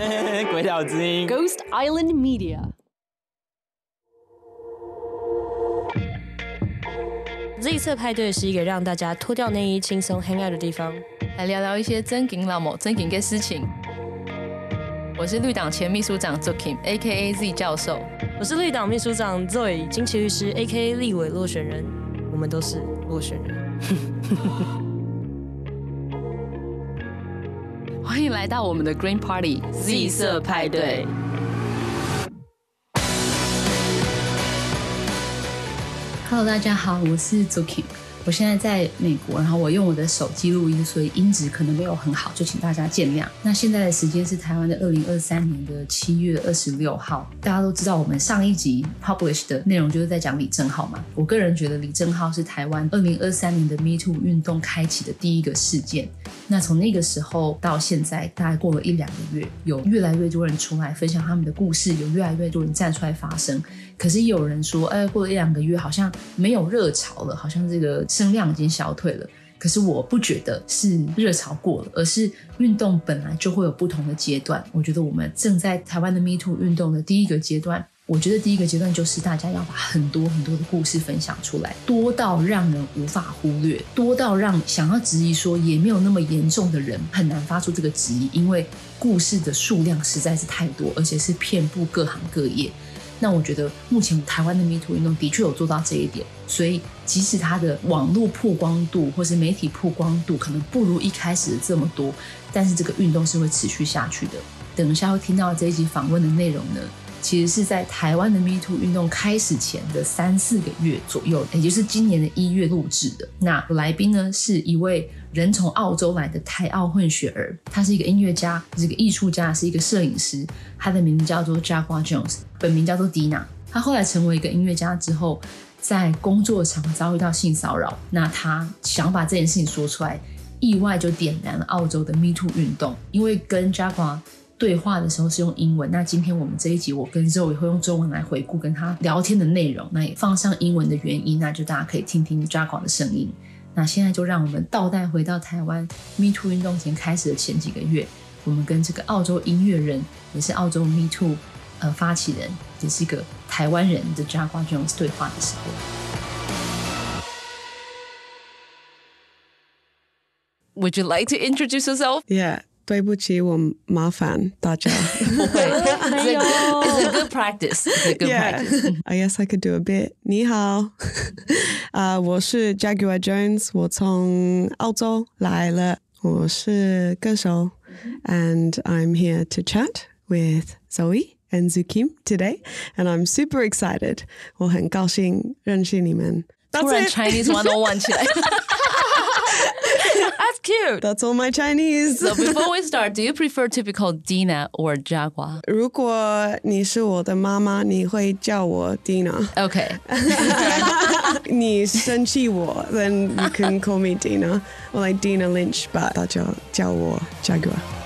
鬼岛之音，Ghost Island Media。Z 色派对是一个让大家脱掉内衣、轻松 hang out 的地方，来聊聊一些真金老母、真金的事情。我是绿党前秘书长 z o k i m a k a Z 教授。我是绿党秘书长 Zoe，金奇律师，A.K.A. 立委落选人。我们都是落选人。欢迎来到我们的 Green Party Z 色派对。Hello，大家好，我是 Zuki。我现在在美国，然后我用我的手机录音，所以音质可能没有很好，就请大家见谅。那现在的时间是台湾的二零二三年的七月二十六号。大家都知道，我们上一集 publish 的内容就是在讲李正浩嘛。我个人觉得李正浩是台湾二零二三年的 Me Too 运动开启的第一个事件。那从那个时候到现在，大概过了一两个月，有越来越多人出来分享他们的故事，有越来越多人站出来发声。可是有人说，哎，过了一两个月，好像没有热潮了，好像这个声量已经消退了。可是我不觉得是热潮过了，而是运动本来就会有不同的阶段。我觉得我们正在台湾的 Me Too 运动的第一个阶段。我觉得第一个阶段就是大家要把很多很多的故事分享出来，多到让人无法忽略，多到让想要质疑说也没有那么严重的人很难发出这个质疑，因为故事的数量实在是太多，而且是遍布各行各业。那我觉得目前台湾的 Me Too 运动的确有做到这一点，所以即使它的网络曝光度或是媒体曝光度可能不如一开始的这么多，但是这个运动是会持续下去的。等一下会听到这一集访问的内容呢，其实是在台湾的 Me Too 运动开始前的三四个月左右，也就是今年的一月录制的。那来宾呢是一位人从澳洲来的台澳混血儿，他是一个音乐家，是一个艺术家，是一个摄影师。他的名字叫做 Jaguar Jones，本名叫做 Dina。他后来成为一个音乐家之后，在工作场遭遇到性骚扰，那他想把这件事情说出来，意外就点燃了澳洲的 Me Too 运动。因为跟 Jaguar 对话的时候是用英文，那今天我们这一集我跟 Zoe 会用中文来回顾跟他聊天的内容，那也放上英文的原因，那就大家可以听听 Jaguar 的声音。那现在就让我们倒带回到台湾 Me Too 运动前开始的前几个月，我们跟这个澳洲音乐人，也是澳洲 Me Too 呃发起人，也是一个台湾人的 Jaguar Jones 对话的时候。Would you like to introduce yourself? Yeah. 对不起，我麻烦大家。不会，It's a good practice. It's a good practice. Yeah, I guess I could do a bit. 你好，啊， uh, 我是 Jaguar Jones，我从澳洲来了，我是歌手，and I'm here to chat with Zoe and Zukim today, and I'm super excited. 我很高兴认识你们。突然 Chinese one on one 起来。 That's cute. That's all my Chinese. So before we start, do you prefer to be called Dina or Jaguar? 如果你是我的妈妈，你会叫我 Dina. Okay. 你生气我，then you can call me Dina or like Dina Lynch, but 大家叫我 Jaguar.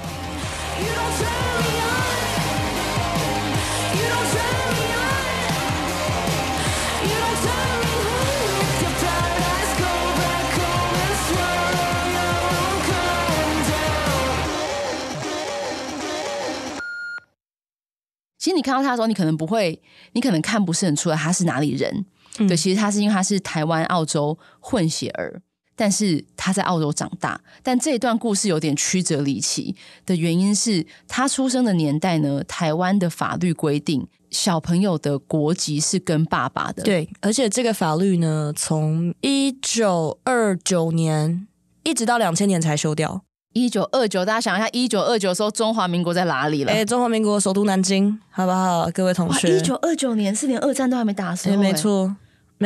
其实你看到他的时候，你可能不会，你可能看不是很出来他是哪里人。嗯、对，其实他是因为他是台湾澳洲混血儿，但是他在澳洲长大。但这一段故事有点曲折离奇的原因是他出生的年代呢，台湾的法律规定小朋友的国籍是跟爸爸的。对，而且这个法律呢，从一九二九年一直到两千年才修掉。一九二九，大家想一下，一九二九的时候，中华民国在哪里了？哎，中华民国首都南京，好不好，各位同学？一九二九年是连二战都还没打的时候，没错。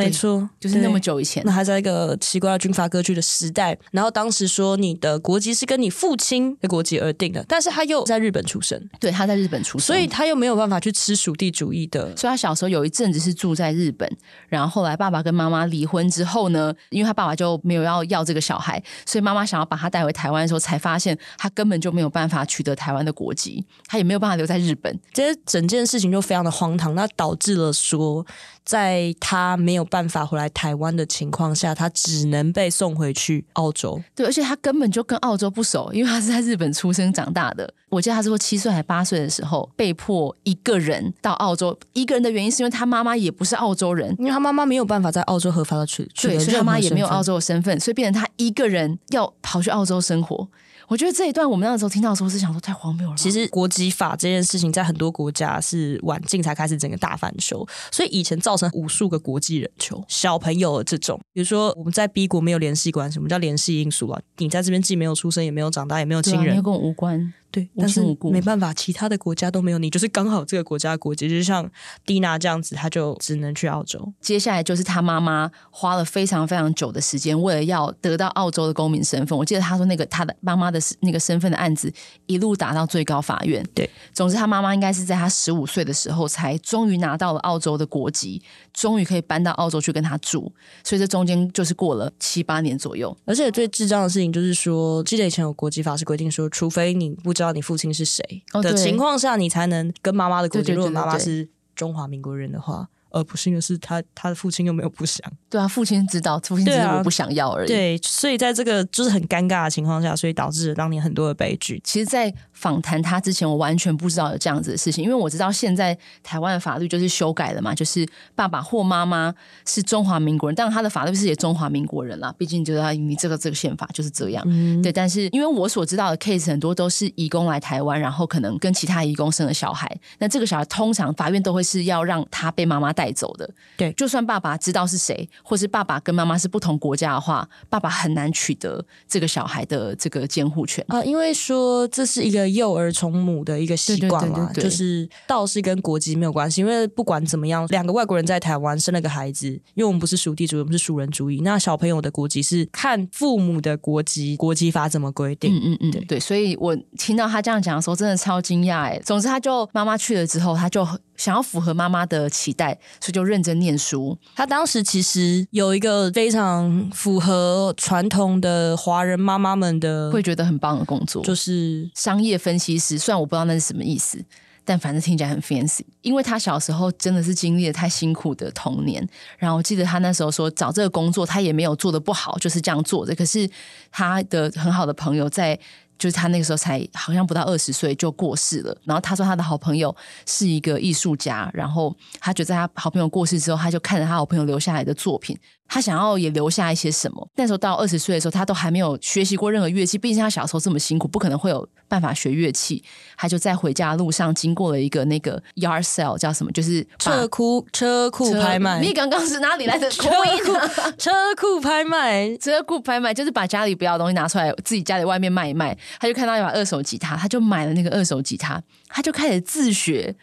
没错，就是那么久以前，那还在一个奇怪的军阀割据的时代。然后当时说你的国籍是跟你父亲的国籍而定的，但是他又在日本出生，对，他在日本出生，所以他又没有办法去吃属地主义的。所以他小时候有一阵子是住在日本，然后后来爸爸跟妈妈离婚之后呢，因为他爸爸就没有要要这个小孩，所以妈妈想要把他带回台湾的时候，才发现他根本就没有办法取得台湾的国籍，他也没有办法留在日本。这整件事情就非常的荒唐，那导致了说。在他没有办法回来台湾的情况下，他只能被送回去澳洲。对，而且他根本就跟澳洲不熟，因为他是在日本出生长大的。我记得他是说七岁还八岁的时候被迫一个人到澳洲，一个人的原因是因为他妈妈也不是澳洲人，因为他妈妈没有办法在澳洲合法的取取得，所以他妈也没有澳洲的身份，所以变成他一个人要跑去澳洲生活。我觉得这一段我们那个时候听到的时候是想说太荒谬了。其实国籍法这件事情在很多国家是晚近才开始整个大翻修，所以以前造成无数个国际人球小朋友的这种，比如说我们在 B 国没有联系关系，我们叫联系因素啊？你在这边既没有出生，也没有长大，也没有亲人，啊、跟我无关。对，但是没办法，其他的国家都没有你，就是刚好这个国家的国籍，就像蒂娜这样子，他就只能去澳洲。接下来就是他妈妈花了非常非常久的时间，为了要得到澳洲的公民身份。我记得他说那个他的妈妈的那个身份的案子一路打到最高法院。对，总之他妈妈应该是在他十五岁的时候才终于拿到了澳洲的国籍，终于可以搬到澳洲去跟他住。所以这中间就是过了七八年左右。而且最智障的事情就是说，记得以前有国籍法是规定说，除非你不知道你父亲是谁的情况下，你才能跟妈妈的国籍。如果妈妈是中华民国人的话。而不幸的是，他他的父亲又没有不想。对啊，父亲知道，父亲只是我不想要而已。对啊，对，所以在这个就是很尴尬的情况下，所以导致了当年很多的悲剧。其实，在访谈他之前，我完全不知道有这样子的事情，因为我知道现在台湾的法律就是修改了嘛，就是爸爸或妈妈是中华民国人，当然他的法律是也中华民国人啦，毕竟就是他你这个这个宪法就是这样。嗯，对，但是因为我所知道的 case 很多都是移工来台湾，然后可能跟其他移工生了小孩，那这个小孩通常法院都会是要让他被妈妈带走的，对，就算爸爸知道是谁，或是爸爸跟妈妈是不同国家的话，爸爸很难取得这个小孩的这个监护权啊，因为说这是一个幼儿从母的一个习惯嘛，就是倒是跟国籍没有关系，因为不管怎么样，两个外国人在台湾生了个孩子，因为我们不是属地主义，我们是属人主义，那小朋友的国籍是看父母的国籍，国籍法怎么规定？嗯嗯嗯，对对，所以我听到他这样讲的时候，真的超惊讶哎。总之，他就妈妈去了之后，他就。想要符合妈妈的期待，所以就认真念书。他当时其实有一个非常符合传统的华人妈妈们的会觉得很棒的工作，就是商业分析师。虽然我不知道那是什么意思，但反正听起来很 fancy。因为他小时候真的是经历了太辛苦的童年。然后我记得他那时候说找这个工作，他也没有做的不好，就是这样做的。可是他的很好的朋友在。就是他那个时候才好像不到二十岁就过世了，然后他说他的好朋友是一个艺术家，然后他觉得他好朋友过世之后，他就看着他好朋友留下来的作品。他想要也留下一些什么？那时候到二十岁的时候，他都还没有学习过任何乐器。毕竟他小时候这么辛苦，不可能会有办法学乐器。他就在回家的路上经过了一个那个 yard sale，叫什么？就是车库车库拍卖。你刚刚是哪里来的 车库？车库拍卖，车库拍卖就是把家里不要的东西拿出来，自己家里外面卖一卖。他就看到一把二手吉他，他就买了那个二手吉他，他就开始自学。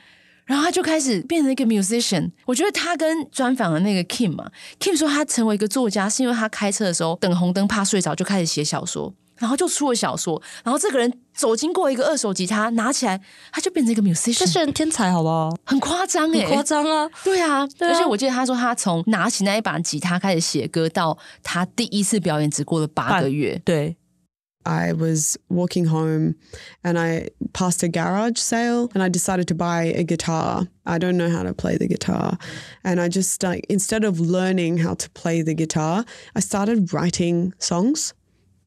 然后他就开始变成一个 musician。我觉得他跟专访的那个 Kim 嘛，Kim 说他成为一个作家是因为他开车的时候等红灯怕睡着，就开始写小说，然后就出了小说。然后这个人走经过一个二手吉他，拿起来他就变成一个 musician。这是人天才，好不好？很夸张哎、欸，夸张啊！对啊，对啊，而且我记得他说他从拿起那一把吉他开始写歌，到他第一次表演只过了八个月。对。I was walking home and I passed a garage sale and I decided to buy a guitar. I don't know how to play the guitar. And I just like, instead of learning how to play the guitar, I started writing songs.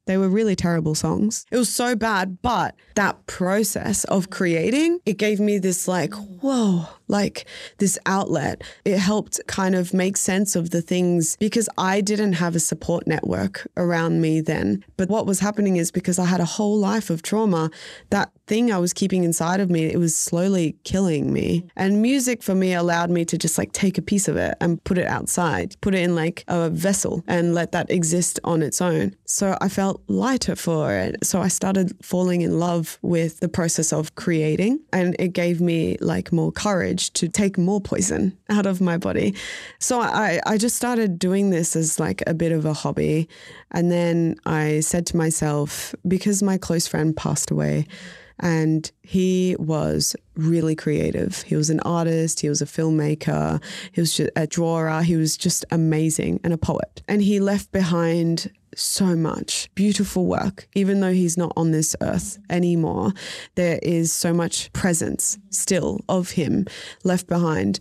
They were really terrible songs. It was so bad, but that process of creating, it gave me this like, whoa, like this outlet. It helped kind of make sense of the things because I didn't have a support network around me then. But what was happening is because I had a whole life of trauma, that thing I was keeping inside of me, it was slowly killing me. And music for me allowed me to just like take a piece of it and put it outside, put it in like a vessel and let that exist on its own. So I felt lighter for it. So I started falling in love with the process of creating and it gave me like more courage to take more poison out of my body. So I, I just started doing this as like a bit of a hobby. And then I said to myself, because my close friend passed away, and he was really creative. He was an artist, he was a filmmaker, he was a drawer, he was just amazing and a poet. And he left behind so much beautiful work. Even though he's not on this earth anymore, there is so much presence still of him left behind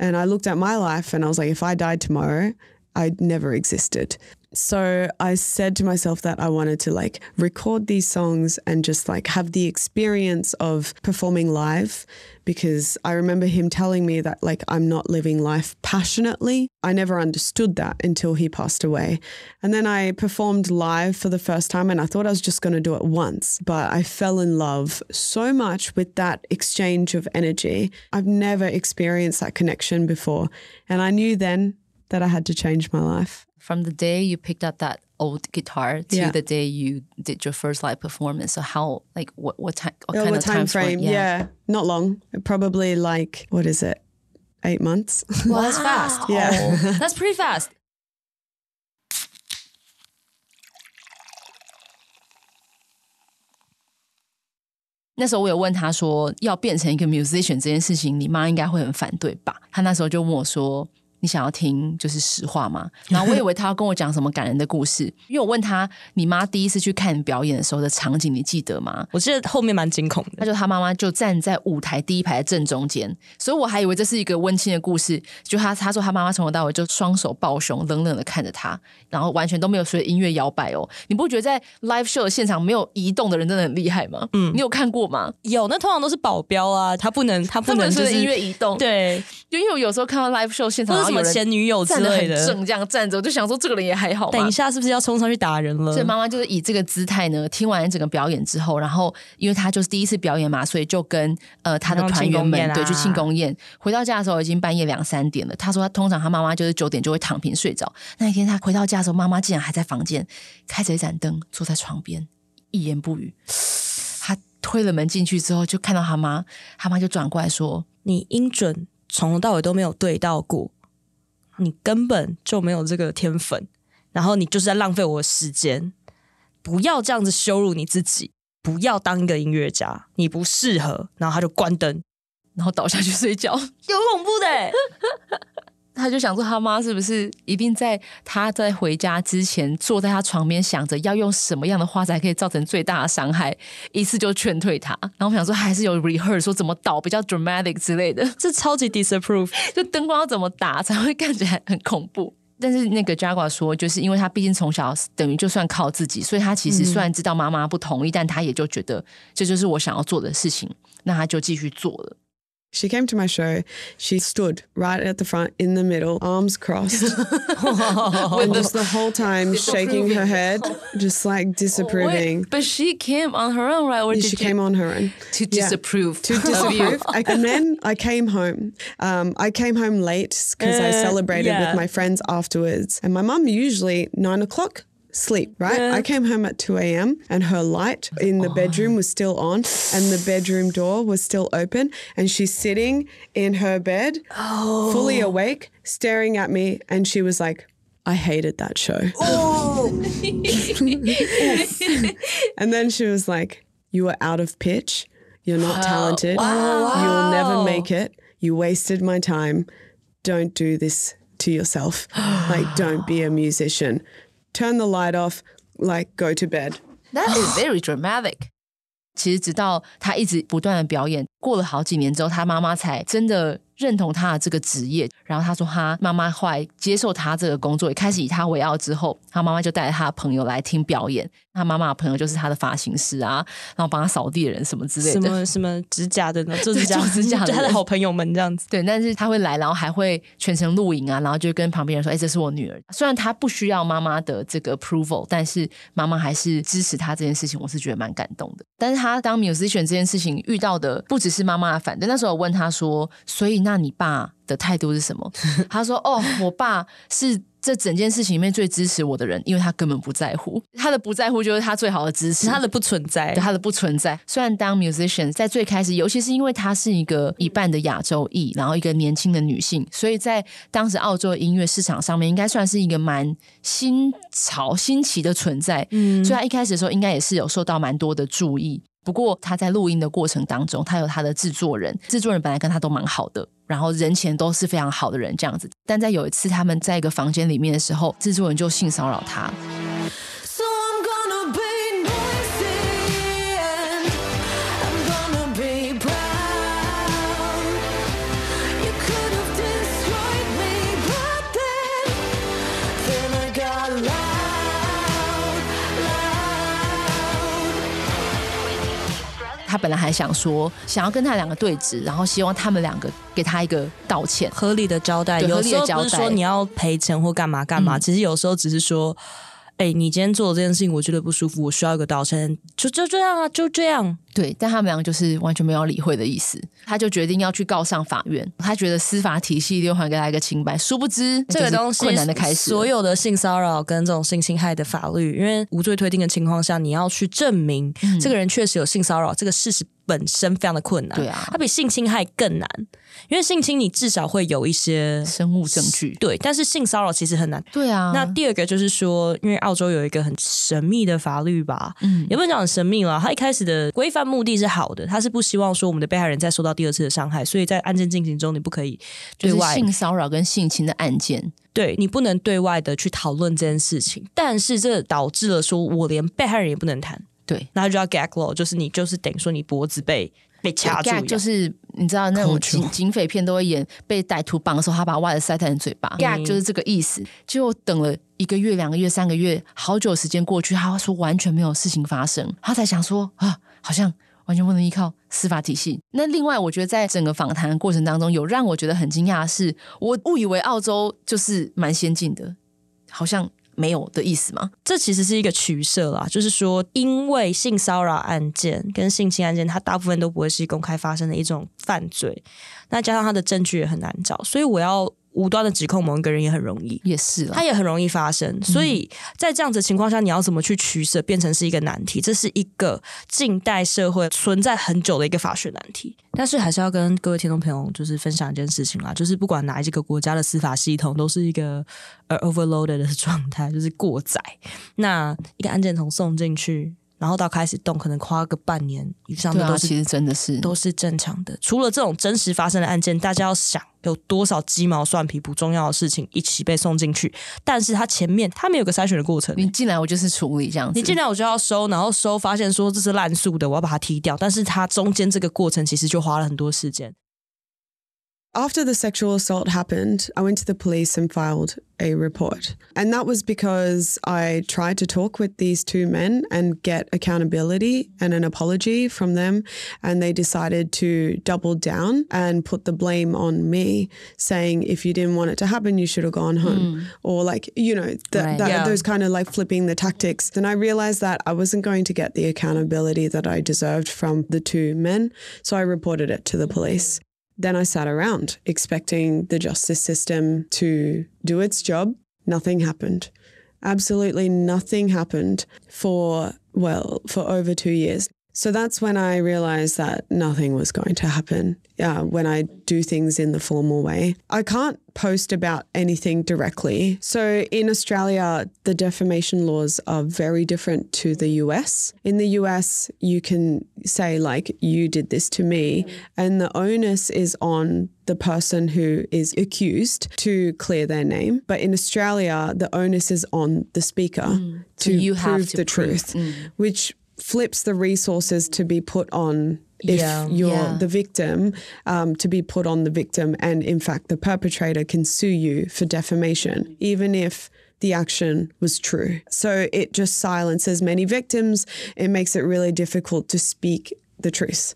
And I looked at my life and I was like, if I died tomorrow, I'd never existed. So I said to myself that I wanted to like record these songs and just like have the experience of performing live because I remember him telling me that like I'm not living life passionately. I never understood that until he passed away. And then I performed live for the first time and I thought I was just going to do it once, but I fell in love so much with that exchange of energy. I've never experienced that connection before. And I knew then that I had to change my life from the day you picked up that old guitar to yeah. the day you did your first live performance. So how like what what time what oh, kind what of time, time frame? Yeah. yeah. not long. Probably like what is it? Eight months. Well, that's fast. Yeah, that's pretty fast. 那时候我有问他说，要变成一个 musician 这件事情，你妈应该会很反对吧？他那时候就问我说。 你想要听就是实话吗？然后我以为他要跟我讲什么感人的故事，因为我问他，你妈第一次去看表演的时候的场景，你记得吗？我记得后面蛮惊恐的，他就他妈妈就站在舞台第一排的正中间，所以我还以为这是一个温馨的故事。就他他说他妈妈从头到尾就双手抱胸，冷冷的看着他，然后完全都没有随着音乐摇摆哦。你不觉得在 live show 的现场没有移动的人真的很厉害吗？嗯，你有看过吗？有，那通常都是保镖啊，他不能他不能随着音乐移动。对，就因为我有时候看到 live show 现场。什么前女友之类的，正这样站着，我就想说这个人也还好。等一下是不是要冲上去打人了？所以妈妈就是以这个姿态呢，听完整个表演之后，然后因为她就是第一次表演嘛，所以就跟呃她的团员们对去庆功宴。回到家的时候已经半夜两三点了。她说她通常她妈妈就是九点就会躺平睡着。那一天她回到家的时候，妈妈竟然还在房间开着一盏灯，坐在床边一言不语。她推了门进去之后，就看到她妈，她妈就转过来说：“你音准从头到尾都没有对到过。”你根本就没有这个天分，然后你就是在浪费我的时间。不要这样子羞辱你自己，不要当一个音乐家，你不适合。然后他就关灯，然后倒下去睡觉，有恐怖的。他就想说，他妈是不是一定在他在回家之前坐在他床边，想着要用什么样的话才可以造成最大的伤害，一次就劝退他。然后我想说，还是有 rehearse 说怎么倒比较 dramatic 之类的，这超级 disapprove，就灯光要怎么打才会看起来很恐怖。但是那个 Jaguar 说，就是因为他毕竟从小等于就算靠自己，所以他其实虽然知道妈妈不同意，但他也就觉得这就是我想要做的事情，那他就继续做了。She came to my show. She stood right at the front in the middle, arms crossed. and just the whole time shaking her head, just like disapproving. Wait, but she came on her own, right? Or she came on her own. To disapprove. To disapprove. and then I came home. Um, I came home late because uh, I celebrated yeah. with my friends afterwards. And my mum usually nine o'clock sleep, right? Yeah. I came home at 2 a.m. and her light in the oh. bedroom was still on and the bedroom door was still open. And she's sitting in her bed, oh. fully awake, staring at me. And she was like, I hated that show. Oh. and then she was like, You were out of pitch. You're not talented. Wow. You'll never make it. You wasted my time. Don't do this to yourself. like, don't be a musician turn the light off, like go to bed. That is very dramatic. 其实直到他一直不断的表演，过了好几年之后，他妈妈才真的。 认同他的这个职业，然后他说他妈妈后来接受他这个工作，也开始以他为傲。之后，他妈妈就带着他的朋友来听表演。他妈妈的朋友就是他的发型师啊，然后帮他扫地的人什么之类的，什么什么指甲的呢，做指甲指甲的他的好朋友们这样子。对，但是他会来，然后还会全程录影啊，然后就跟旁边人说：“哎，这是我女儿。”虽然他不需要妈妈的这个 approval，但是妈妈还是支持他这件事情，我是觉得蛮感动的。但是他当 musician 这件事情遇到的不只是妈妈的反对，那时候我问他说：“所以那你爸？”的态度是什么？他说：“哦，我爸是这整件事情里面最支持我的人，因为他根本不在乎。他的不在乎就是他最好的支持，他的不存在，他的不存在。虽然当 musician 在最开始，尤其是因为她是一个一半的亚洲裔，然后一个年轻的女性，所以在当时澳洲音乐市场上面，应该算是一个蛮新潮、新奇的存在。嗯，所以他一开始的时候，应该也是有受到蛮多的注意。”不过他在录音的过程当中，他有他的制作人，制作人本来跟他都蛮好的，然后人前都是非常好的人这样子。但在有一次他们在一个房间里面的时候，制作人就性骚扰他。他本来还想说想要跟他两个对质，然后希望他们两个给他一个道歉，合理的交代。有时候不是说你要赔钱或干嘛干嘛，嗯、其实有时候只是说。哎、欸，你今天做的这件事情，我觉得不舒服，我需要一个道歉，就就这样啊，就这样。对，但他们两个就是完全没有理会的意思，他就决定要去告上法院，他觉得司法体系一定会还给他一个清白。殊不知这个东西困难的开始，所有的性骚扰跟这种性侵害的法律，因为无罪推定的情况下，你要去证明这个人确实有性骚扰，这个事实本身非常的困难。对啊，它比性侵害更难。因为性侵，你至少会有一些生物证据，对。但是性骚扰其实很难，对啊。那第二个就是说，因为澳洲有一个很神秘的法律吧，嗯，也不能讲很神秘了。它一开始的规范目的是好的，它是不希望说我们的被害人再受到第二次的伤害，所以在案件进行中，你不可以对外就是性骚扰跟性侵的案件，对你不能对外的去讨论这件事情。但是这导致了说我连被害人也不能谈，对，那就叫 gag law，就是你就是等于说你脖子被。被掐住，就是你知道那种警警匪片都会演被歹徒绑的时候，他把袜子塞在你嘴巴，gag 就是这个意思。就等了一个月、两个月、三个月，好久时间过去，他说完全没有事情发生，他才想说啊，好像完全不能依靠司法体系。那另外，我觉得在整个访谈的过程当中，有让我觉得很惊讶的是，我误以为澳洲就是蛮先进的，好像。没有的意思吗？这其实是一个取舍啦，就是说，因为性骚扰案件跟性侵案件，它大部分都不会是公开发生的一种犯罪，那加上它的证据也很难找，所以我要。无端的指控某一个人也很容易，也是，他也很容易发生。所以在这样子的情况下，你要怎么去取舍，变成是一个难题。这是一个近代社会存在很久的一个法学难题。但是还是要跟各位听众朋友就是分享一件事情啦，就是不管哪一个国家的司法系统，都是一个呃 overloaded 的状态，就是过载。那一个案件从送进去。然后到开始动，可能花个半年以上的都是，啊、其实真的是都是正常的。除了这种真实发生的案件，大家要想有多少鸡毛蒜皮不重要的事情一起被送进去，但是他前面他没有个筛选的过程。你进来我就是处理这样子，你进来我就要收，然后收发现说这是滥诉的，我要把它踢掉。但是它中间这个过程其实就花了很多时间。After the sexual assault happened, I went to the police and filed a report. And that was because I tried to talk with these two men and get accountability and an apology from them. And they decided to double down and put the blame on me, saying, if you didn't want it to happen, you should have gone home. Mm. Or, like, you know, th- right. that, yeah. those kind of like flipping the tactics. And I realized that I wasn't going to get the accountability that I deserved from the two men. So I reported it to the police. Then I sat around expecting the justice system to do its job. Nothing happened. Absolutely nothing happened for, well, for over two years. So that's when I realized that nothing was going to happen uh, when I do things in the formal way. I can't post about anything directly. So in Australia, the defamation laws are very different to the US. In the US, you can say, like, you did this to me, and the onus is on the person who is accused to clear their name. But in Australia, the onus is on the speaker mm. to so prove to the prove. truth, mm. which flips the resources to be put on if yeah, you're yeah. the victim um, to be put on the victim and in fact the perpetrator can sue you for defamation even if the action was true. So it just silences many victims. It makes it really difficult to speak the truth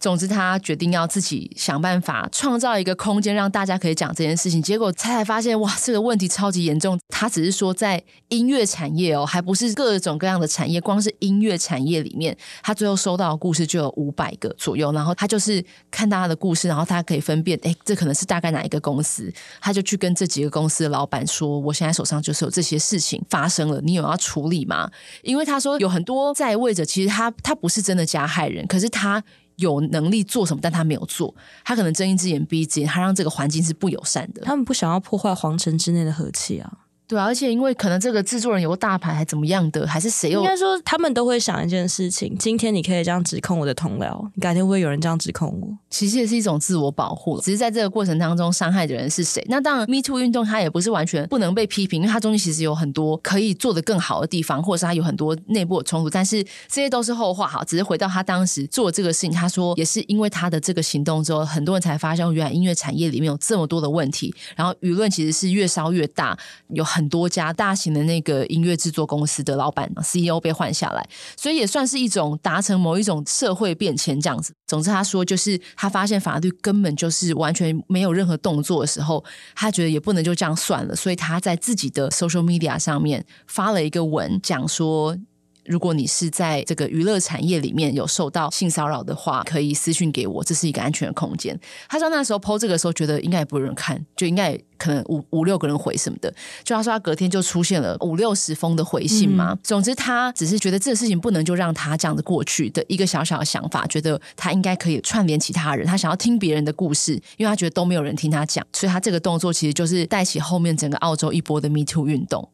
总之，他决定要自己想办法创造一个空间，让大家可以讲这件事情。结果他才发现，哇，这个问题超级严重。他只是说在音乐产业哦，还不是各种各样的产业，光是音乐产业里面，他最后收到的故事就有五百个左右。然后他就是看大家的故事，然后他可以分辨，哎，这可能是大概哪一个公司。他就去跟这几个公司的老板说：“我现在手上就是有这些事情发生了，你有要处理吗？”因为他说有很多在位者，其实他他不是真的加害人，可是他。有能力做什么，但他没有做。他可能睁一只眼闭一只眼，他让这个环境是不友善的。他们不想要破坏皇城之内的和气啊。对啊，而且因为可能这个制作人有个大牌，还怎么样的，还是谁又？应该说他们都会想一件事情：今天你可以这样指控我的同僚，你改天会不会有人这样指控我？其实也是一种自我保护。只是在这个过程当中，伤害的人是谁？那当然，Me Too 运动它也不是完全不能被批评，因为它中间其实有很多可以做得更好的地方，或者是它有很多内部的冲突。但是这些都是后话。哈，只是回到他当时做这个事情，他说也是因为他的这个行动之后，很多人才发现原来音乐产业里面有这么多的问题，然后舆论其实是越烧越大，有很。很多家大型的那个音乐制作公司的老板 CEO 被换下来，所以也算是一种达成某一种社会变迁这样子。总之，他说就是他发现法律根本就是完全没有任何动作的时候，他觉得也不能就这样算了，所以他在自己的 social media 上面发了一个文，讲说。如果你是在这个娱乐产业里面有受到性骚扰的话，可以私信给我，这是一个安全的空间。他说那时候 po 这个时候，觉得应该也不会有人看，就应该可能五五六个人回什么的。就他说他隔天就出现了五六十封的回信嘛。总之，他只是觉得这个事情不能就让他这样子过去的一个小小的想法，觉得他应该可以串联其他人，他想要听别人的故事，因为他觉得都没有人听他讲，所以他这个动作其实就是带起后面整个澳洲一波的 Me Too 运动。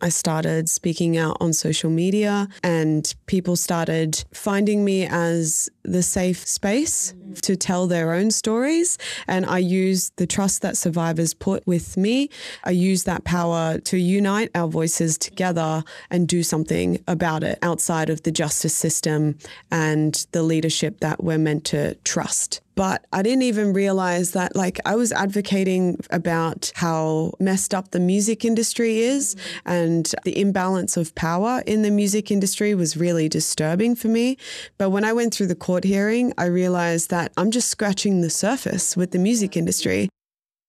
I started speaking out on social media, and people started finding me as the safe space mm-hmm. to tell their own stories. And I used the trust that survivors put with me. I used that power to unite our voices together and do something about it outside of the justice system and the leadership that we're meant to trust But I didn't even realize that, like, I was advocating about how messed up the music industry is, and the imbalance of power in the music industry was really disturbing for me. But when I went through the court hearing, I realized that I'm just scratching the surface with the music industry.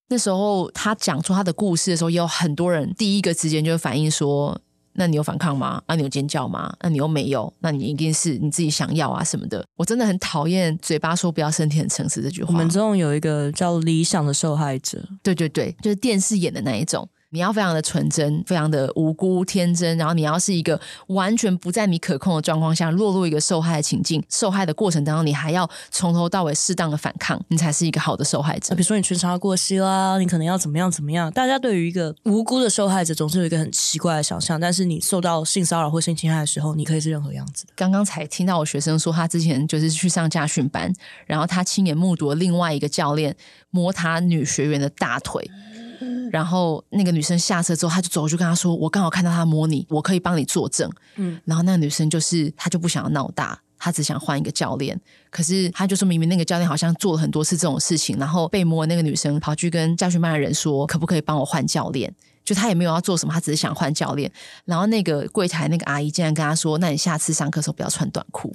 那时候他讲出他的故事的时候，也有很多人第一个时间就反应说。 那你有反抗吗？啊你有尖叫吗？那你又没有？那你一定是你自己想要啊什么的。我真的很讨厌嘴巴说不要，身体很诚实这句话。我们中有一个叫理想的受害者，对对对，就是电视演的那一种。你要非常的纯真，非常的无辜天真，然后你要是一个完全不在你可控的状况下落入一个受害的情境，受害的过程当中，你还要从头到尾适当的反抗，你才是一个好的受害者。比如说你全查过膝啦，你可能要怎么样怎么样。大家对于一个无辜的受害者总是有一个很奇怪的想象，但是你受到性骚扰或性侵害的时候，你可以是任何样子的。刚刚才听到我学生说，他之前就是去上家训班，然后他亲眼目睹了另外一个教练摸他女学员的大腿。然后那个女生下车之后，他就走过去跟他说：“我刚好看到他摸你，我可以帮你作证。”嗯，然后那个女生就是她就不想要闹大，她只想换一个教练。可是她就说明明那个教练好像做了很多次这种事情，然后被摸那个女生跑去跟教训班的人说：“可不可以帮我换教练？”就她也没有要做什么，她只是想换教练。然后那个柜台那个阿姨竟然跟她说：“那你下次上课的时候不要穿短裤。”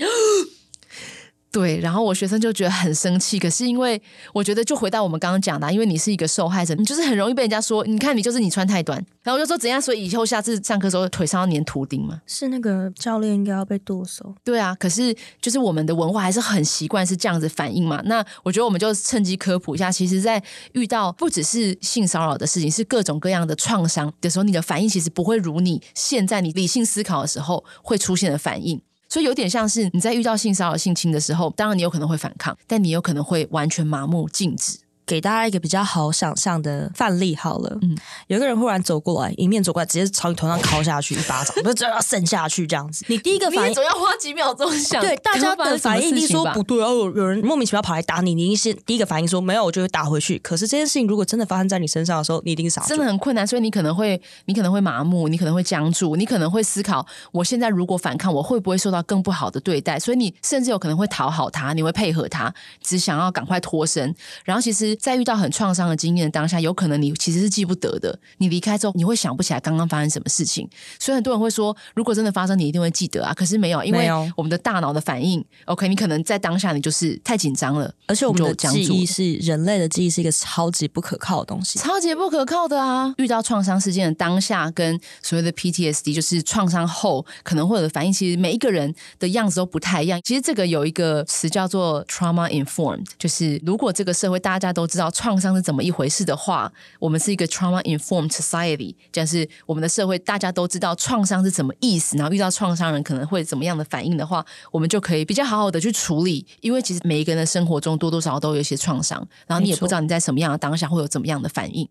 对，然后我学生就觉得很生气。可是因为我觉得，就回到我们刚刚讲的，因为你是一个受害者，你就是很容易被人家说，你看你就是你穿太短。然后我就说怎样，所以以后下次上课的时候腿上要粘图钉嘛。是那个教练应该要被剁手。对啊，可是就是我们的文化还是很习惯是这样子反应嘛。那我觉得我们就趁机科普一下，其实，在遇到不只是性骚扰的事情，是各种各样的创伤的时候，你的反应其实不会如你现在你理性思考的时候会出现的反应。就有点像是你在遇到性骚扰、性侵的时候，当然你有可能会反抗，但你有可能会完全麻木、静止。给大家一个比较好想象的范例好了，嗯，有一个人忽然走过来，迎面走过来，直接朝你头上敲下去一巴掌，就这样伸下去这样子。你第一个反应总要花几秒钟想，对，大家的反应你说不对啊，有有人莫名其妙跑来打你，你一先第一个反应说没有，我就会打回去。可是这件事情如果真的发生在你身上的时候，你一定傻，真的很困难，所以你可能会，你可能会麻木，你可能会僵住，你可能会思考，我现在如果反抗，我会不会受到更不好的对待？所以你甚至有可能会讨好他，你会配合他，只想要赶快脱身。然后其实，在遇到很创伤的经验当下，有可能你其实是记不得的。你离开之后，你会想不起来刚刚发生什么事情。所以很多人会说，如果真的发生，你一定会记得啊。可是没有，因为我们的大脑的反应，OK，你可能在当下你就是太紧张了，而且我们的记忆是人类的记忆是一个超级不可靠的东西，超级不可靠的啊。遇到创伤事件的当下，跟所谓的 PTSD，就是创伤后可能会有的反应，其实每一个人的样子都不太一样。其实这个有一个词叫做 trauma informed，就是如果这个社会大家都知道创伤是怎么一回事的话，我们是一个 trauma informed society，就是我们的社会大家都知道创伤是怎么意思，然后遇到创伤人可能会怎么样的反应的话，我们就可以比较好好的去处理。因为其实每一个人的生活中多多少少都有一些创伤，然后你也不知道你在什么样的当下会有怎么样的反应。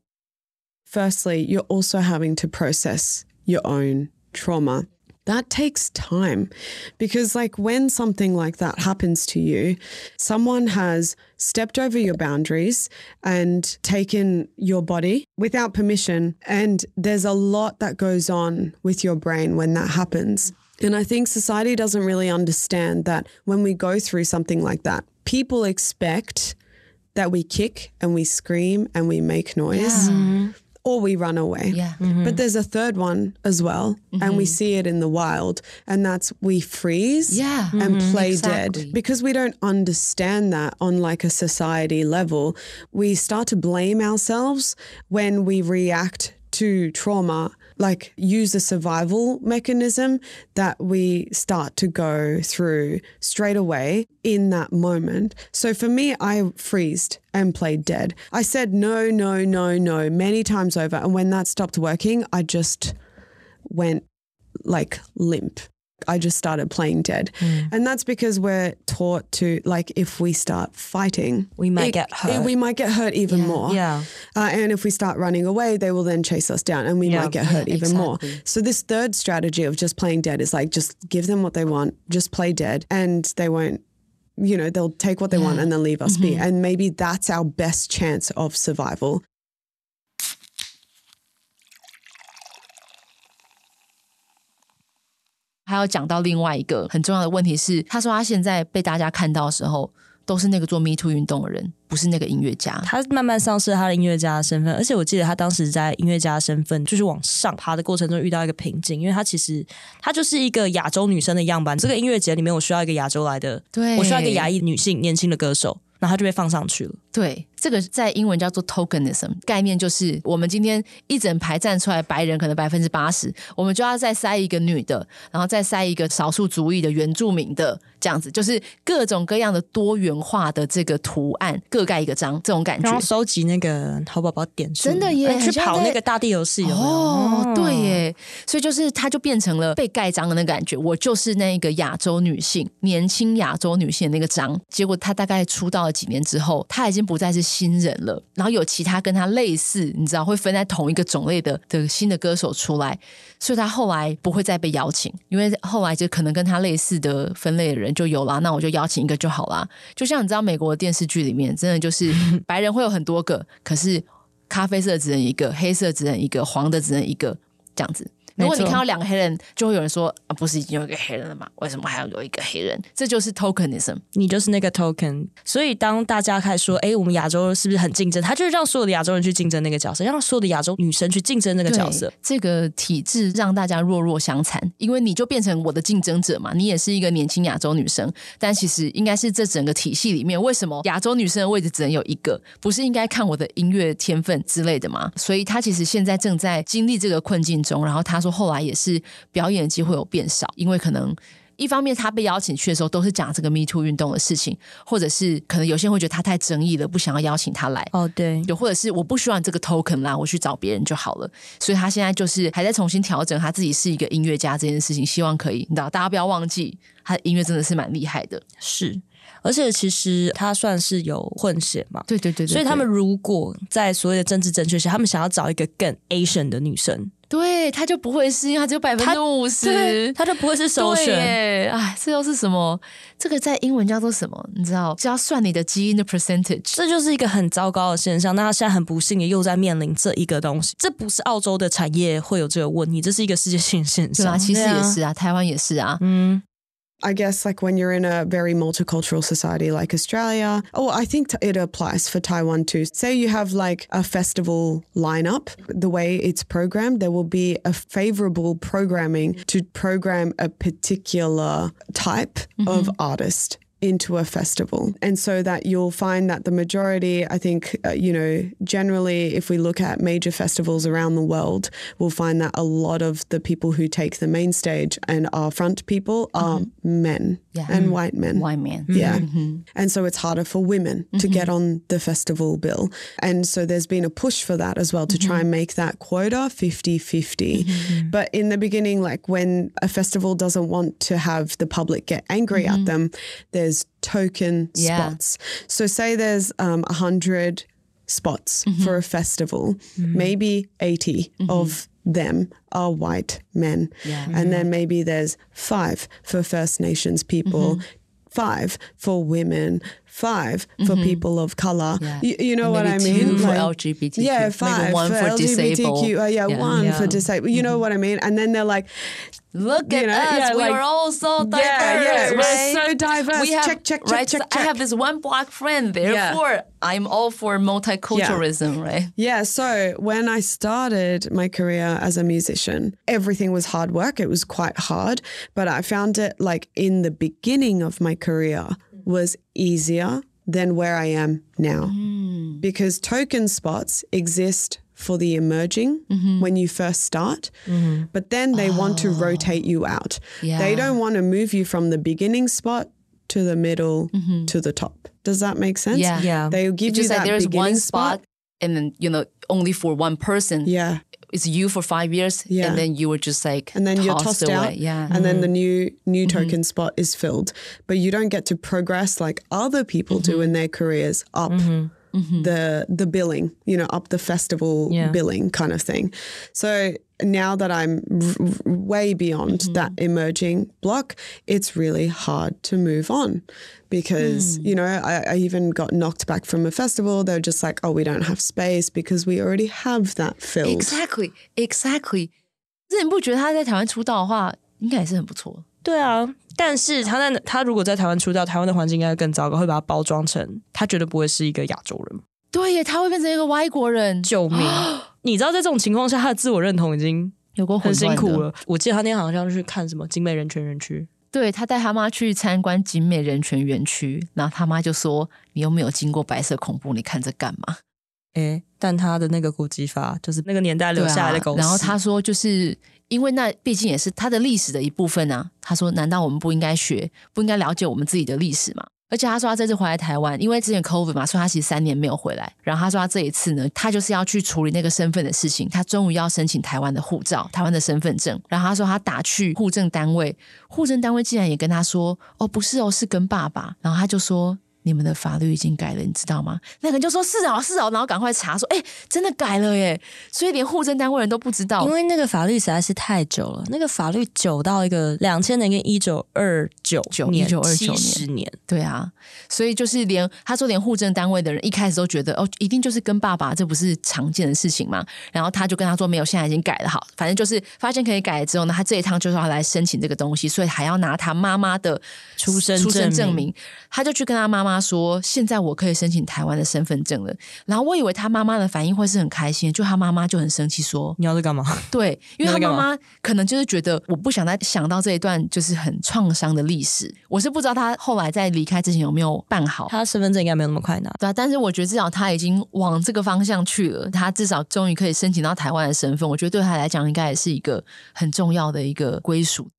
Firstly, you're also having to process your own trauma. That takes time because like when something like that happens to you someone has stepped over your boundaries and taken your body without permission and there's a lot that goes on with your brain when that happens. And i think society doesn't really understand that when we go through something like that people expect that we kick and we scream and we make noise. Yeah. Mm-hmm. Or we run away. Yeah. Mm-hmm. But there's a third one as well, mm-hmm. and we see it in the wild, and that's we freeze yeah. and mm-hmm. play exactly. dead. Because we don't understand that on like a society level, we start to blame ourselves when we react to trauma like use a survival mechanism that we start to go through straight away in that moment. So for me, I freezed and played dead. I said no, no, no, no many times over. And when that stopped working, I just went like limp. I just started playing dead. Mm. And that's because we're taught to, like, if we start fighting, we might it, get hurt. It, we might get hurt even yeah. more. Yeah. Uh, and if we start running away, they will then chase us down and we yeah. might get hurt yeah, even exactly. more. So, this third strategy of just playing dead is like, just give them what they want, just play dead, and they won't you know, they'll take what they want and then leave us mm-hmm. be. And maybe that's our best chance of survival. 还有讲到另外一个很重要的问题是，他说他现在被大家看到的时候，都是那个做 Me Too 运动的人，不是那个音乐家。他慢慢丧失他的音乐家的身份，而且我记得他当时在音乐家的身份就是往上爬的过程中遇到一个瓶颈，因为他其实他就是一个亚洲女生的样板。这个音乐节里面，我需要一个亚洲来的，对，我需要一个亚裔女性年轻的歌手，然后他就被放上去了。对。这个在英文叫做 tokenism，概念就是我们今天一整排站出来白人可能百分之八十，我们就要再塞一个女的，然后再塞一个少数族裔的原住民的，这样子就是各种各样的多元化的这个图案各盖一个章，这种感觉。然后收集那个淘宝宝点数，真的耶，去跑那个大地游戏有没有？哦，对耶，所以就是它就变成了被盖章的那个感觉，我就是那个亚洲女性，年轻亚洲女性的那个章。结果她大概出道了几年之后，她已经不再是。新人了，然后有其他跟他类似，你知道会分在同一个种类的的新的歌手出来，所以他后来不会再被邀请，因为后来就可能跟他类似的分类的人就有了，那我就邀请一个就好了。就像你知道，美国的电视剧里面，真的就是 白人会有很多个，可是咖啡色只能一个，黑色只能一个，黄的只能一个，这样子。如果你看到两个黑人，就会有人说啊，不是已经有一个黑人了吗？为什么还要有一个黑人？这就是 tokenism，你就是那个 token。所以当大家开始说，哎，我们亚洲是不是很竞争？他就是让所有的亚洲人去竞争那个角色，让所有的亚洲女生去竞争那个角色。这个体制让大家弱弱相残，因为你就变成我的竞争者嘛。你也是一个年轻亚洲女生，但其实应该是这整个体系里面，为什么亚洲女生的位置只能有一个？不是应该看我的音乐天分之类的吗？所以他其实现在正在经历这个困境中，然后他说后来也是表演的机会有变少，因为可能一方面他被邀请去的时候都是讲这个 Me Too 运动的事情，或者是可能有些人会觉得他太争议了，不想要邀请他来。哦，对，有或者是我不需要这个 token 啦，我去找别人就好了。所以他现在就是还在重新调整他自己是一个音乐家这件事情，希望可以，你知道，大家不要忘记他的音乐真的是蛮厉害的，是。而且其实他算是有混血嘛，对对对，对，所以他们如果在所谓的政治正确下，他们想要找一个更 Asian 的女生，对，他就不会是，因为他只有百分之五十，他就不会是首选。哎，这又是什么？这个在英文叫做什么？你知道？就要算你的基因的 percentage，这就是一个很糟糕的现象。那他现在很不幸的又在面临这一个东西，这不是澳洲的产业会有这个问题，这是一个世界性现象。对啊，其实也是啊，台湾也是啊，嗯。I guess like when you're in a very multicultural society like Australia, oh, I think it applies for Taiwan too. Say you have like a festival lineup, the way it's programmed, there will be a favorable programming to program a particular type mm-hmm. of artist into a festival. And so that you'll find that the majority, I think, uh, you know, generally, if we look at major festivals around the world, we'll find that a lot of the people who take the main stage and are front people are mm-hmm. men yeah. and mm-hmm. white men. White men. Yeah. Mm-hmm. And so it's harder for women to get mm-hmm. on the festival bill. And so there's been a push for that as well to try and mm-hmm. make that quota 50 50. Mm-hmm. But in the beginning, like when a festival doesn't want to have the public get angry at them, there's token yeah. spots. So say there's um, 100 spots mm-hmm. for a festival, mm-hmm. maybe 80 mm-hmm. of them are white men. Yeah. And then maybe there's five for First Nations people, five for women, five for mm-hmm. people of color. Yeah. You, you, know what I mean? for like, LGBTQ. Yeah, five maybe one for, for LGBTQ. Uh, yeah, yeah, one yeah. for disabled. You mm-hmm. know what I mean? And then they're like, Look at know, us. Yeah, we like, are all so diverse. Yeah, yeah, right? we're so diverse. We have, check, check, check, right? check, check. I have this one black friend. Therefore. I'm all for multiculturalism, right? Yeah. So when I started my career as a musician, everything was hard work. It was quite hard, but I found it like in the beginning of my career was easier than where I am now mm. because token spots exist for the emerging mm-hmm. when you first start, mm-hmm. but then they oh. want to oh. rotate you out. Yeah. They don't want to move you from the beginning spot to the middle mm-hmm. to the top. Does that make sense? Yeah. yeah. They'll give it's you that like there's one spot, spot and then you know only for one person. Yeah it's you for five years yeah. and then you were just like and then tossed you're tossed away. out yeah and mm-hmm. then the new new mm-hmm. token mm-hmm. spot is filled but you don't get to progress like other people mm-hmm. do in their careers up mm-hmm. Mm-hmm. the the billing you know up the festival yeah. billing kind of thing so now that I'm r- way beyond that emerging block it's really hard to move on because mm. you know I, I, even got knocked back from a festival they're just like oh we don't have space because we already have that filled exactly exactly 这你不觉得他在台湾出道的话应该也是很不错对啊 但是他在他如果在台湾出道台湾的环境应该更糟糕会把他包装成他绝对不会是一个亚洲人。对耶他会变成一个外国人。救命。你知道在这种情况下他的自我认同已经有过很辛苦了。我记得他那天好像去看什么景美人权园区。对，他带他妈去参观景美人权园区，然后他妈就说：“你又没有经过白色恐怖，你看这干嘛？”诶，但他的那个古籍法就是那个年代留下来的狗、啊。然后他说：“就是因为那毕竟也是他的历史的一部分啊。”他说：“难道我们不应该学，不应该了解我们自己的历史吗？”而且他说他这次回来台湾，因为之前 COVID 嘛，所以他其实三年没有回来。然后他说他这一次呢，他就是要去处理那个身份的事情。他终于要申请台湾的护照、台湾的身份证。然后他说他打去户政单位，户政单位竟然也跟他说：“哦，不是哦，是跟爸爸。”然后他就说。你们的法律已经改了，你知道吗？那个人就说是哦，是哦，然后赶快查说，哎，真的改了耶！所以连户政单位人都不知道，因为那个法律实在是太久了，那个法律久到一个两千年跟一九二九年，一九二九年，年，对啊，所以就是连他说连户政单位的人一开始都觉得哦，一定就是跟爸爸，这不是常见的事情嘛。然后他就跟他说没有，现在已经改了，好，反正就是发现可以改了之后呢，他这一趟就是要来申请这个东西，所以还要拿他妈妈的出生出生证明，他就去跟他妈妈。他说：“现在我可以申请台湾的身份证了。”然后我以为他妈妈的反应会是很开心，就他妈妈就很生气说：“你要在干嘛？”对，因为他妈妈可能就是觉得我不想再想到这一段就是很创伤的历史。我是不知道他后来在离开之前有没有办好，他的身份证应该没有那么快拿。对啊，但是我觉得至少他已经往这个方向去了，他至少终于可以申请到台湾的身份。我觉得对他来讲应该也是一个很重要的一个归属。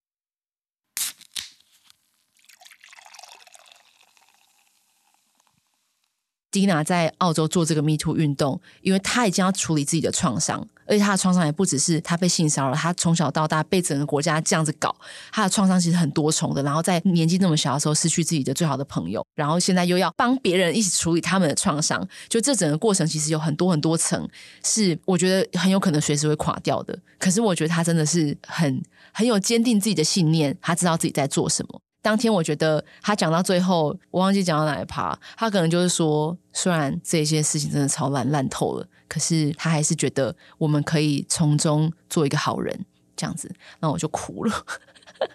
Dina 在澳洲做这个 Me Too 运动，因为她已经要处理自己的创伤，而且她的创伤也不只是她被性骚扰，她从小到大被整个国家这样子搞，她的创伤其实很多重的。然后在年纪那么小的时候失去自己的最好的朋友，然后现在又要帮别人一起处理他们的创伤，就这整个过程其实有很多很多层，是我觉得很有可能随时会垮掉的。可是我觉得她真的是很很有坚定自己的信念，她知道自己在做什么。当天我觉得他讲到最后，我忘记讲到哪一趴，他可能就是说，虽然这些事情真的超烂烂透了，可是他还是觉得我们可以从中做一个好人，这样子，那我就哭了。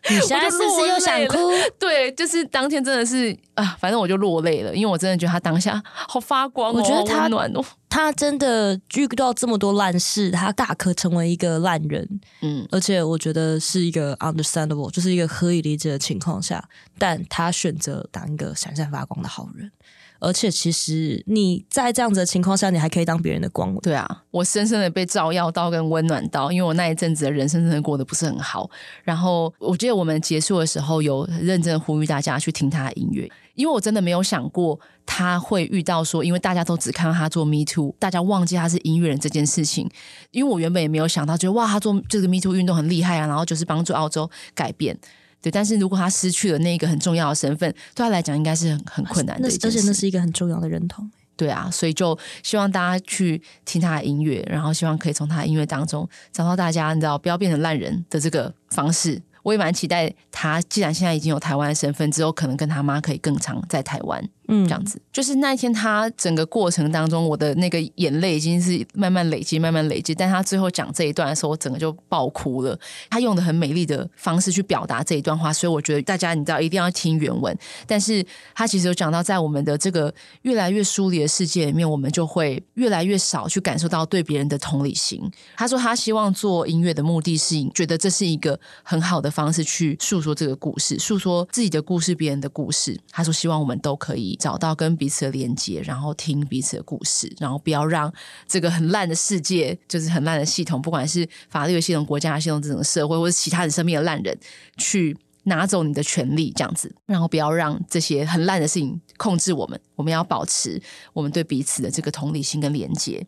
你现在是不是又想哭？对，就是当天真的是啊，反正我就落泪了，因为我真的觉得他当下好发光哦，我觉得他暖哦，他真的遇到这么多烂事，他大可成为一个烂人，嗯，而且我觉得是一个 understandable，就是一个可以理解的情况下，但他选择当一个闪闪发光的好人。而且，其实你在这样子的情况下，你还可以当别人的光。对啊，我深深的被照耀到跟温暖到，因为我那一阵子的人生真的过得不是很好。然后，我记得我们结束的时候，有认真呼吁大家去听他的音乐，因为我真的没有想过他会遇到说，因为大家都只看到他做 Me Too，大家忘记他是音乐人这件事情。因为我原本也没有想到，觉得哇，他做这个 Me Too 运动很厉害啊，然后就是帮助澳洲改变。对，但是如果他失去了那个很重要的身份，对他来讲应该是很很困难的一件事。而且那是一个很重要的认同。对啊，所以就希望大家去听他的音乐，然后希望可以从他的音乐当中找到大家，你知道不要变成烂人的这个方式。我也蛮期待他既然现在已经有台湾的身份，之后可能跟他妈可以更常在台湾。嗯，这样子，就是那一天，他整个过程当中，我的那个眼泪已经是慢慢累积，慢慢累积。但他最后讲这一段的时候，我整个就爆哭了。他用的很美丽的方式去表达这一段话，所以我觉得大家你知道一定要听原文。但是他其实有讲到，在我们的这个越来越疏离的世界里面，我们就会越来越少去感受到对别人的同理心。他说他希望做音乐的目的是，觉得这是一个很好的方式去诉说这个故事，诉说自己的故事，别人的故事。他说希望我们都可以。找到跟彼此的连接，然后听彼此的故事，然后不要让这个很烂的世界，就是很烂的系统，不管是法律的系统、国家的系统、这种社会，或者其他人身边的烂人，去拿走你的权利，这样子，然后不要让这些很烂的事情控制我们。我们要保持我们对彼此的这个同理心跟连接。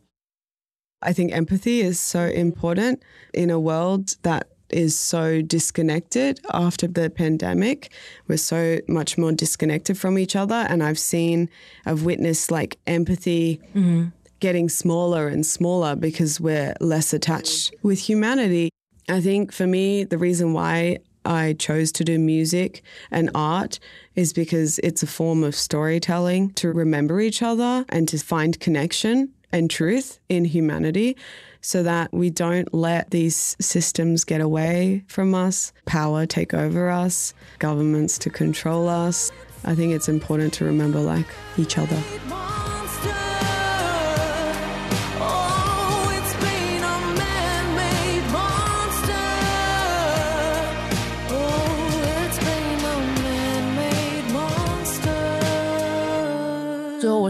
I think empathy is so important in a world that is so disconnected after the pandemic. We're so much more disconnected from each other. And I've seen, I've witnessed like empathy mm-hmm. getting smaller and smaller because we're less attached with humanity. I think for me, the reason why I chose to do music and art is because it's a form of storytelling to remember each other and to find connection and truth in humanity so that we don't let these systems get away from us, power take over us, governments to control us. I think it's important to remember like each other.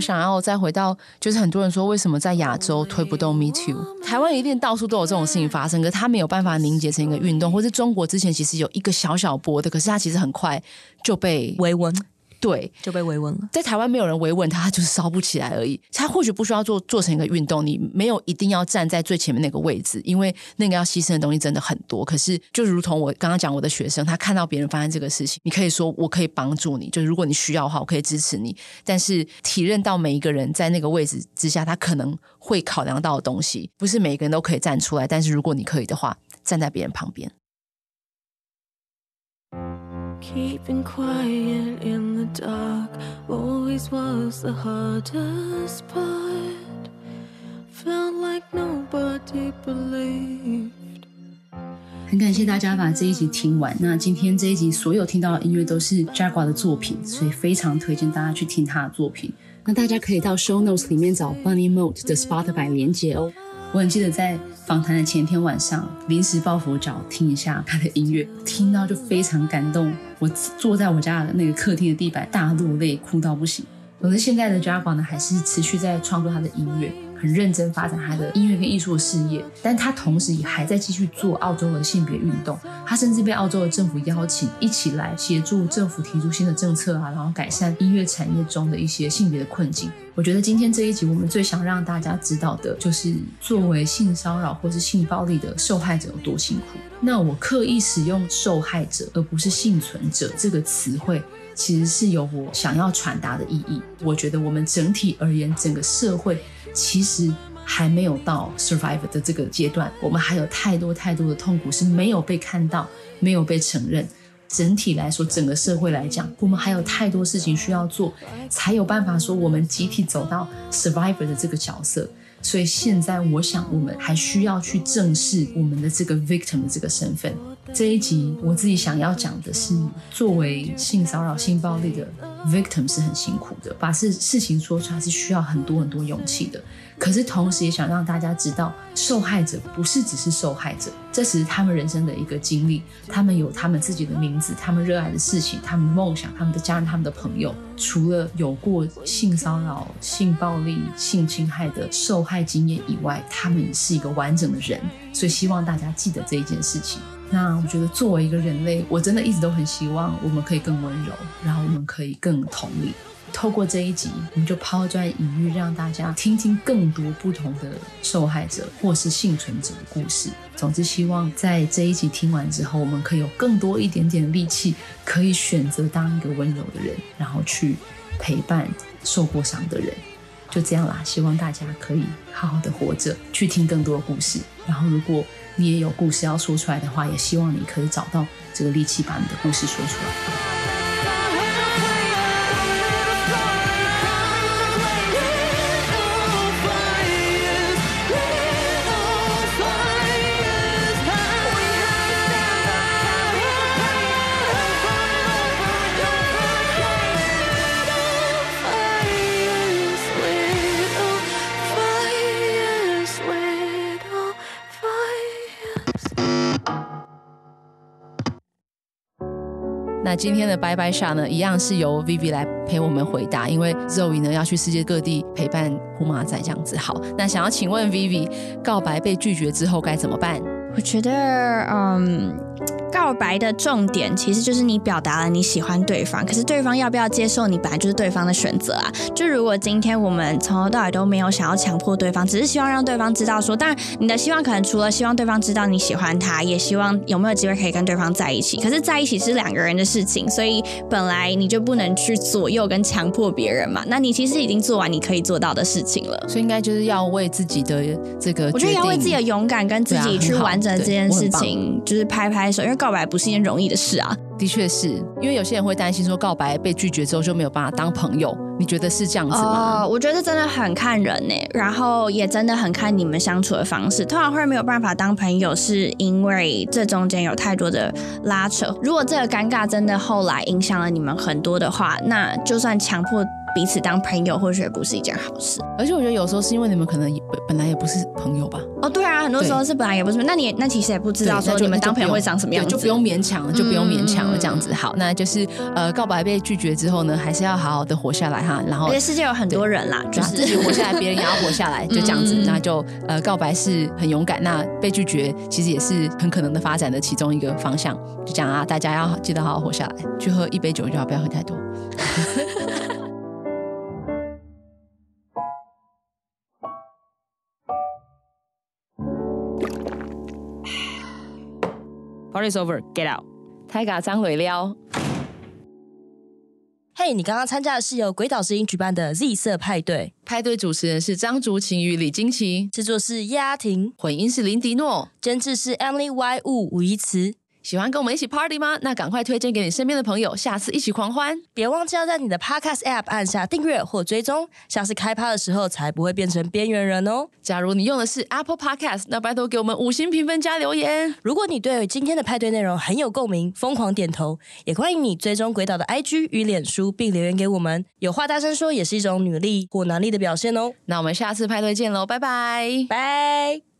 想要再回到，就是很多人说，为什么在亚洲推不动 Me Too？台湾一定到处都有这种事情发生，可是它没有办法凝结成一个运动，或是中国之前其实有一个小小波的，可是它其实很快就被维稳。对，就被维稳了。在台湾没有人维稳他，他就是烧不起来而已。他或许不需要做做成一个运动，你没有一定要站在最前面那个位置，因为那个要牺牲的东西真的很多。可是，就如同我刚刚讲，我的学生他看到别人发生这个事情，你可以说我可以帮助你，就是如果你需要的话，我可以支持你。但是体认到每一个人在那个位置之下，他可能会考量到的东西，不是每个人都可以站出来。但是如果你可以的话，站在别人旁边。Keeping quiet in the dark always was the hardest part. Felt like nobody believed. 很感谢大家把这一集听完。那今天这一集所有听到的音乐都是 Jaguar 的作品，所以非常推荐大家去听他的作品。那大家可以到 Show Notes 里面找 Bunny Moat 的 Spotify 连结哦。我很记得在访谈的前天晚上，临时抱佛脚听一下他的音乐，听到就非常感动。我坐在我家的那个客厅的地板，大落泪，哭到不行。可是现在的 j a g u a 呢，还是持续在创作他的音乐。很认真发展他的音乐跟艺术的事业，但他同时也还在继续做澳洲的性别运动。他甚至被澳洲的政府邀请一起来协助政府提出新的政策啊，然后改善音乐产业中的一些性别的困境。我觉得今天这一集我们最想让大家知道的就是，作为性骚扰或是性暴力的受害者有多辛苦。那我刻意使用“受害者”而不是“幸存者”这个词汇，其实是有我想要传达的意义。我觉得我们整体而言，整个社会。其实还没有到 survivor 的这个阶段，我们还有太多太多的痛苦是没有被看到、没有被承认。整体来说，整个社会来讲，我们还有太多事情需要做，才有办法说我们集体走到 survivor 的这个角色。所以现在，我想我们还需要去正视我们的这个 victim 的这个身份。这一集我自己想要讲的是，作为性骚扰、性暴力的 victim 是很辛苦的，把事事情说出来是需要很多很多勇气的。可是同时也想让大家知道，受害者不是只是受害者，这是他们人生的一个经历，他们有他们自己的名字，他们热爱的事情，他们的梦想，他们的家人，他们的朋友。除了有过性骚扰、性暴力、性侵害的受害经验以外，他们是一个完整的人。所以希望大家记得这一件事情。那我觉得，作为一个人类，我真的一直都很希望我们可以更温柔，然后我们可以更同理。透过这一集，我们就抛砖引玉，让大家听听更多不同的受害者或是幸存者的故事。总之，希望在这一集听完之后，我们可以有更多一点点的力气，可以选择当一个温柔的人，然后去陪伴受过伤的人。就这样啦，希望大家可以好好的活着，去听更多的故事。然后，如果你也有故事要说出来的话，也希望你可以找到这个力气把你的故事说出来。那今天的拜拜下呢，一样是由 Vivi 来陪我们回答，因为 Zoe 呢要去世界各地陪伴胡马仔这样子。好，那想要请问 Vivi，告白被拒绝之后该怎么办？我觉得，嗯。告白的重点其实就是你表达了你喜欢对方，可是对方要不要接受你，本来就是对方的选择啊。就如果今天我们从头到尾都没有想要强迫对方，只是希望让对方知道说，当然你的希望可能除了希望对方知道你喜欢他，也希望有没有机会可以跟对方在一起。可是在一起是两个人的事情，所以本来你就不能去左右跟强迫别人嘛。那你其实已经做完你可以做到的事情了，所以应该就是要为自己的这个，我觉得要为自己的勇敢跟自己去完成这件事情，就是拍拍手，因为告白不是一件容易的事啊，的确是因为有些人会担心说告白被拒绝之后就没有办法当朋友，你觉得是这样子吗？呃，我觉得真的很看人呢，然后也真的很看你们相处的方式。通常会没有办法当朋友，是因为这中间有太多的拉扯。如果这个尴尬真的后来影响了你们很多的话，那就算强迫。彼此当朋友或许也不是一件好事，而且我觉得有时候是因为你们可能本本来也不是朋友吧。哦，对啊，很多时候是本来也不是。那你那其实也不知道说你们当朋友会长什么样子，就不用勉强了，就不用勉强了，这样子。好，那就是呃，告白被拒绝之后呢，还是要好好的活下来哈。然后，世界有很多人啦，就是自己活下来，别人也要活下来，就这样子。那就呃，告白是很勇敢，那被拒绝其实也是很可能的发展的其中一个方向。就讲啊，大家要记得好好活下来，去喝一杯酒就好，不要喝太多。Party's over, get out！太嘎张磊撩。嘿，你刚刚参加的是由鬼岛之音举办的 Z 色派对，派对主持人是张竹晴与李金奇，制作是叶阿婷，混音是林迪诺，监制是 Emily Y 吴吴怡慈。喜欢跟我们一起 party 吗？那赶快推荐给你身边的朋友，下次一起狂欢！别忘记要在你的 podcast app 按下订阅或追踪，下次开趴的时候才不会变成边缘人哦。假如你用的是 Apple Podcast，那拜托给我们五星评分加留言。如果你对今天的派对内容很有共鸣，疯狂点头，也欢迎你追踪鬼岛的 IG 与脸书，并留言给我们。有话大声说也是一种女力或男力的表现哦。那我们下次派对见喽，拜拜，拜。